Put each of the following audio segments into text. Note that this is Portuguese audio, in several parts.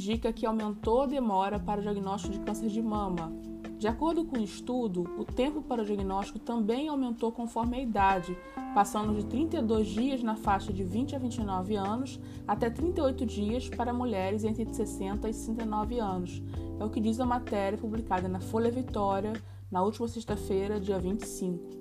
indica que aumentou a demora para o diagnóstico de câncer de mama. De acordo com o estudo, o tempo para o diagnóstico também aumentou conforme a idade, passando de 32 dias na faixa de 20 a 29 anos até 38 dias para mulheres entre 60 e 69 anos. É o que diz a matéria publicada na Folha Vitória na última sexta-feira, dia 25.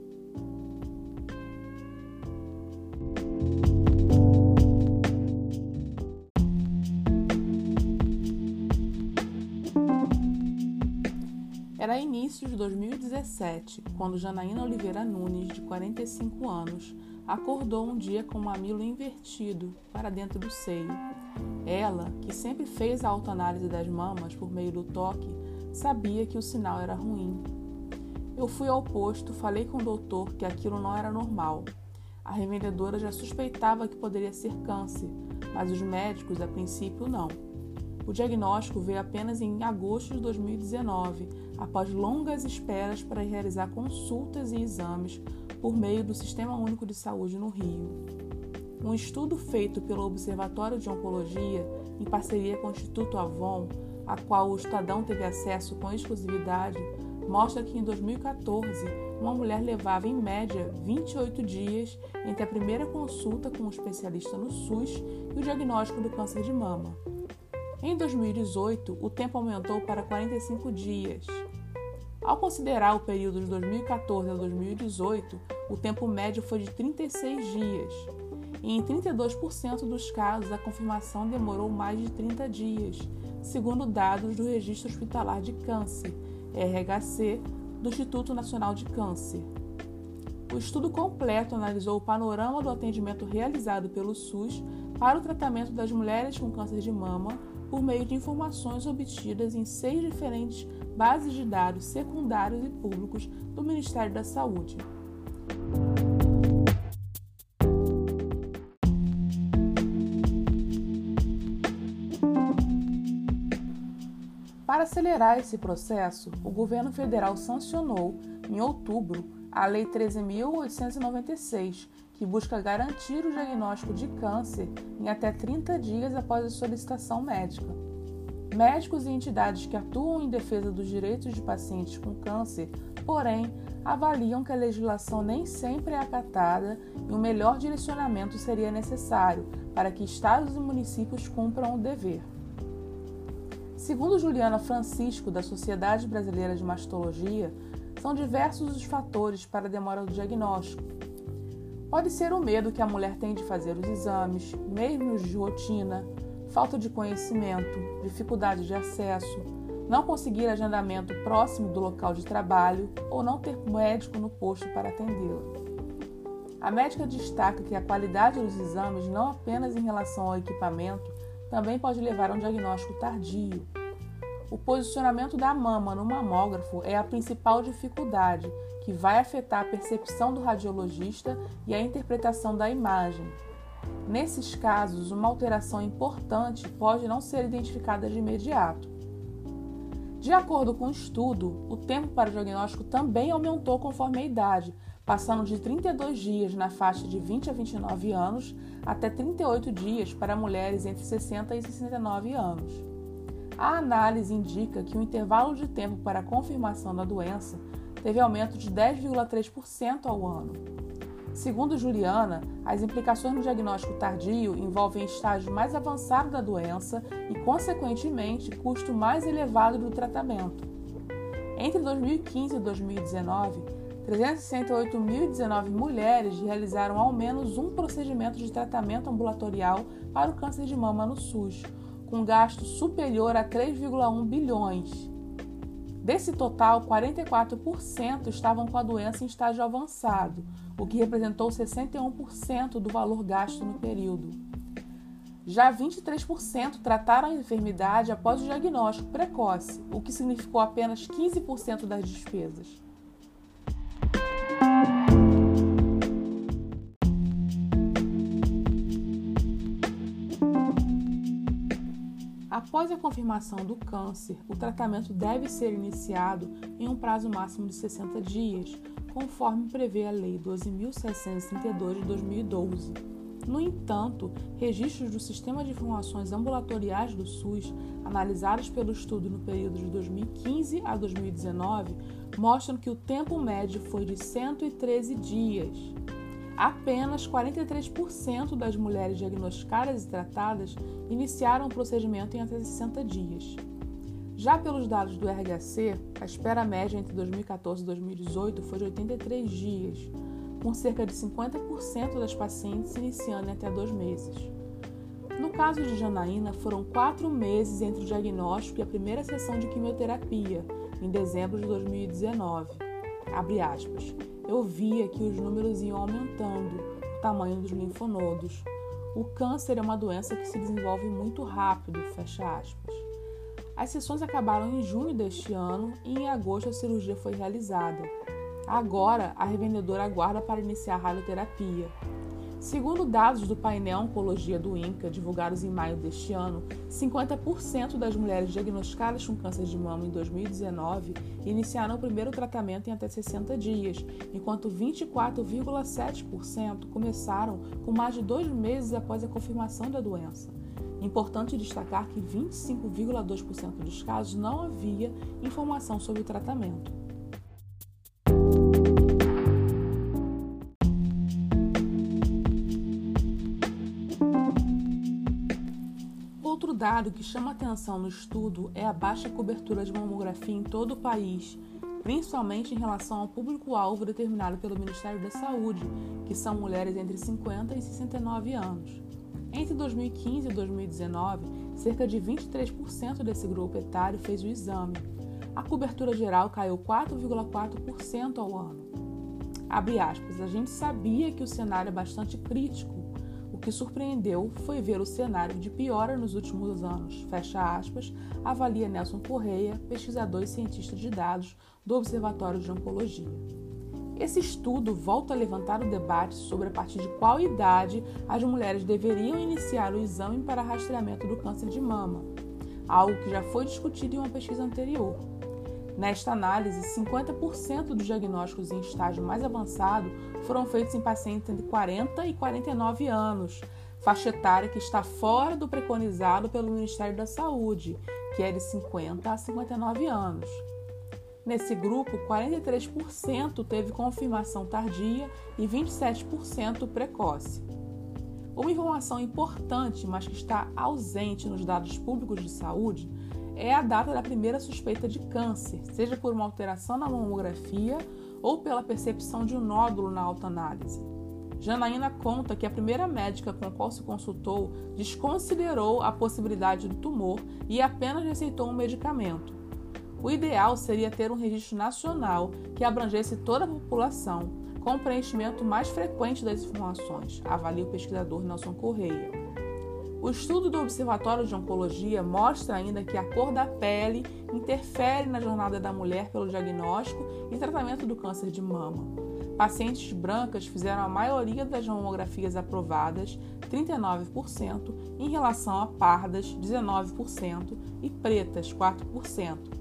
Era início de 2017, quando Janaína Oliveira Nunes, de 45 anos, acordou um dia com o mamilo invertido para dentro do seio. Ela, que sempre fez a autoanálise das mamas por meio do toque, sabia que o sinal era ruim. Eu fui ao posto, falei com o doutor que aquilo não era normal. A revendedora já suspeitava que poderia ser câncer, mas os médicos, a princípio, não. O diagnóstico veio apenas em agosto de 2019, após longas esperas para realizar consultas e exames por meio do Sistema Único de Saúde no Rio. Um estudo feito pelo Observatório de Oncologia, em parceria com o Instituto Avon, a qual o Estadão teve acesso com exclusividade, mostra que em 2014 uma mulher levava em média 28 dias entre a primeira consulta com um especialista no SUS e o diagnóstico do câncer de mama. Em 2018, o tempo aumentou para 45 dias. Ao considerar o período de 2014 a 2018, o tempo médio foi de 36 dias. E em 32% dos casos, a confirmação demorou mais de 30 dias, segundo dados do Registro Hospitalar de Câncer, RHC, do Instituto Nacional de Câncer. O estudo completo analisou o panorama do atendimento realizado pelo SUS para o tratamento das mulheres com câncer de mama por meio de informações obtidas em seis diferentes bases de dados secundários e públicos do Ministério da Saúde. Para acelerar esse processo, o governo federal sancionou, em outubro, a Lei 13.896, que busca garantir o diagnóstico de câncer em até 30 dias após a solicitação médica. Médicos e entidades que atuam em defesa dos direitos de pacientes com câncer, porém, avaliam que a legislação nem sempre é acatada e um melhor direcionamento seria necessário para que estados e municípios cumpram o dever. Segundo Juliana Francisco, da Sociedade Brasileira de Mastologia, são diversos os fatores para a demora do diagnóstico, Pode ser o medo que a mulher tem de fazer os exames, mesmo de rotina, falta de conhecimento, dificuldade de acesso, não conseguir agendamento próximo do local de trabalho ou não ter médico no posto para atendê-la. A médica destaca que a qualidade dos exames, não apenas em relação ao equipamento, também pode levar a um diagnóstico tardio. O posicionamento da mama no mamógrafo é a principal dificuldade que vai afetar a percepção do radiologista e a interpretação da imagem. Nesses casos, uma alteração importante pode não ser identificada de imediato. De acordo com o estudo, o tempo para o diagnóstico também aumentou conforme a idade, passando de 32 dias na faixa de 20 a 29 anos até 38 dias para mulheres entre 60 e 69 anos. A análise indica que o intervalo de tempo para a confirmação da doença teve aumento de 10,3% ao ano. Segundo Juliana, as implicações no diagnóstico tardio envolvem estágio mais avançado da doença e, consequentemente, custo mais elevado do tratamento. Entre 2015 e 2019, 368.019 mulheres realizaram ao menos um procedimento de tratamento ambulatorial para o câncer de mama no SUS, com gasto superior a 3,1 bilhões. Desse total, 44% estavam com a doença em estágio avançado, o que representou 61% do valor gasto no período. Já 23% trataram a enfermidade após o diagnóstico precoce, o que significou apenas 15% das despesas. Após a confirmação do câncer, o tratamento deve ser iniciado em um prazo máximo de 60 dias, conforme prevê a Lei 12.732 de 2012. No entanto, registros do Sistema de Informações Ambulatoriais do SUS, analisados pelo estudo no período de 2015 a 2019, mostram que o tempo médio foi de 113 dias. Apenas 43% das mulheres diagnosticadas e tratadas iniciaram o procedimento em até 60 dias. Já pelos dados do RHC, a espera média entre 2014 e 2018 foi de 83 dias, com cerca de 50% das pacientes iniciando em até dois meses. No caso de Janaína, foram quatro meses entre o diagnóstico e a primeira sessão de quimioterapia, em dezembro de 2019. Abre aspas. Eu via que os números iam aumentando, o tamanho dos linfonodos. O câncer é uma doença que se desenvolve muito rápido, fecha aspas. As sessões acabaram em junho deste ano e em agosto a cirurgia foi realizada. Agora, a revendedora aguarda para iniciar a radioterapia. Segundo dados do painel Oncologia do INCA, divulgados em maio deste ano, 50% das mulheres diagnosticadas com câncer de mama em 2019 iniciaram o primeiro tratamento em até 60 dias, enquanto 24,7% começaram com mais de dois meses após a confirmação da doença. Importante destacar que 25,2% dos casos não havia informação sobre o tratamento. Dado que chama atenção no estudo é a baixa cobertura de mamografia em todo o país, principalmente em relação ao público-alvo determinado pelo Ministério da Saúde, que são mulheres entre 50 e 69 anos. Entre 2015 e 2019, cerca de 23% desse grupo etário fez o exame. A cobertura geral caiu 4,4% ao ano. Aspas, a gente sabia que o cenário é bastante crítico. O que surpreendeu foi ver o cenário de piora nos últimos anos. Fecha aspas, avalia Nelson Correia, pesquisador e cientista de dados do Observatório de Oncologia. Esse estudo volta a levantar o debate sobre a partir de qual idade as mulheres deveriam iniciar o exame para rastreamento do câncer de mama, algo que já foi discutido em uma pesquisa anterior. Nesta análise, 50% dos diagnósticos em estágio mais avançado foram feitos em pacientes entre 40 e 49 anos, faixa etária que está fora do preconizado pelo Ministério da Saúde, que é de 50 a 59 anos. Nesse grupo, 43% teve confirmação tardia e 27% precoce. Uma informação importante, mas que está ausente nos dados públicos de saúde, é a data da primeira suspeita de câncer, seja por uma alteração na mamografia ou pela percepção de um nódulo na autoanálise. Janaína conta que a primeira médica com a qual se consultou desconsiderou a possibilidade do tumor e apenas receitou um medicamento. O ideal seria ter um registro nacional que abrangesse toda a população, com o preenchimento mais frequente das informações, avalia o pesquisador Nelson Correia. O estudo do Observatório de Oncologia mostra ainda que a cor da pele interfere na jornada da mulher pelo diagnóstico e tratamento do câncer de mama. Pacientes brancas fizeram a maioria das mamografias aprovadas, 39%, em relação a pardas, 19%, e pretas, 4%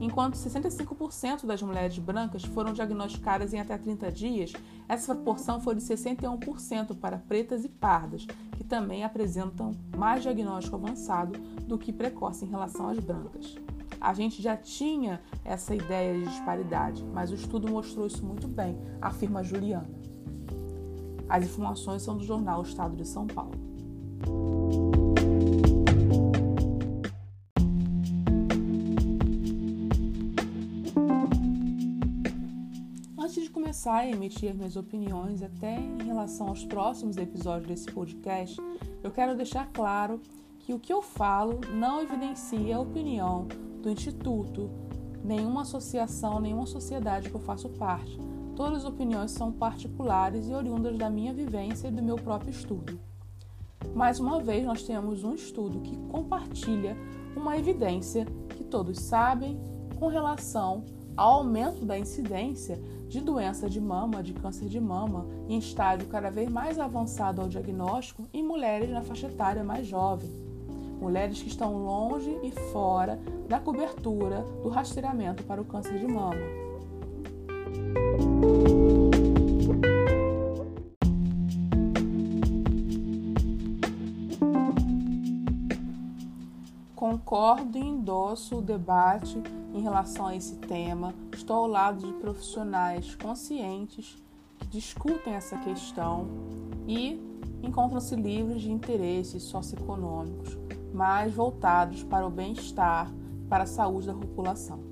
enquanto 65% das mulheres brancas foram diagnosticadas em até 30 dias, essa proporção foi de 61% para pretas e pardas, também apresentam mais diagnóstico avançado do que precoce em relação às brancas. A gente já tinha essa ideia de disparidade, mas o estudo mostrou isso muito bem, afirma Juliana. As informações são do jornal Estado de São Paulo. Começar a emitir minhas opiniões até em relação aos próximos episódios desse podcast, eu quero deixar claro que o que eu falo não evidencia a opinião do Instituto, nenhuma associação, nenhuma sociedade que eu faço parte. Todas as opiniões são particulares e oriundas da minha vivência e do meu próprio estudo. Mais uma vez, nós temos um estudo que compartilha uma evidência que todos sabem com relação ao aumento da incidência de doença de mama, de câncer de mama, em estágio cada vez mais avançado ao diagnóstico em mulheres na faixa etária mais jovem. Mulheres que estão longe e fora da cobertura do rastreamento para o câncer de mama. Concordo e endosso o debate em relação a esse tema. Estou ao lado de profissionais conscientes que discutem essa questão e encontram-se livres de interesses socioeconômicos, mais voltados para o bem-estar, para a saúde da população.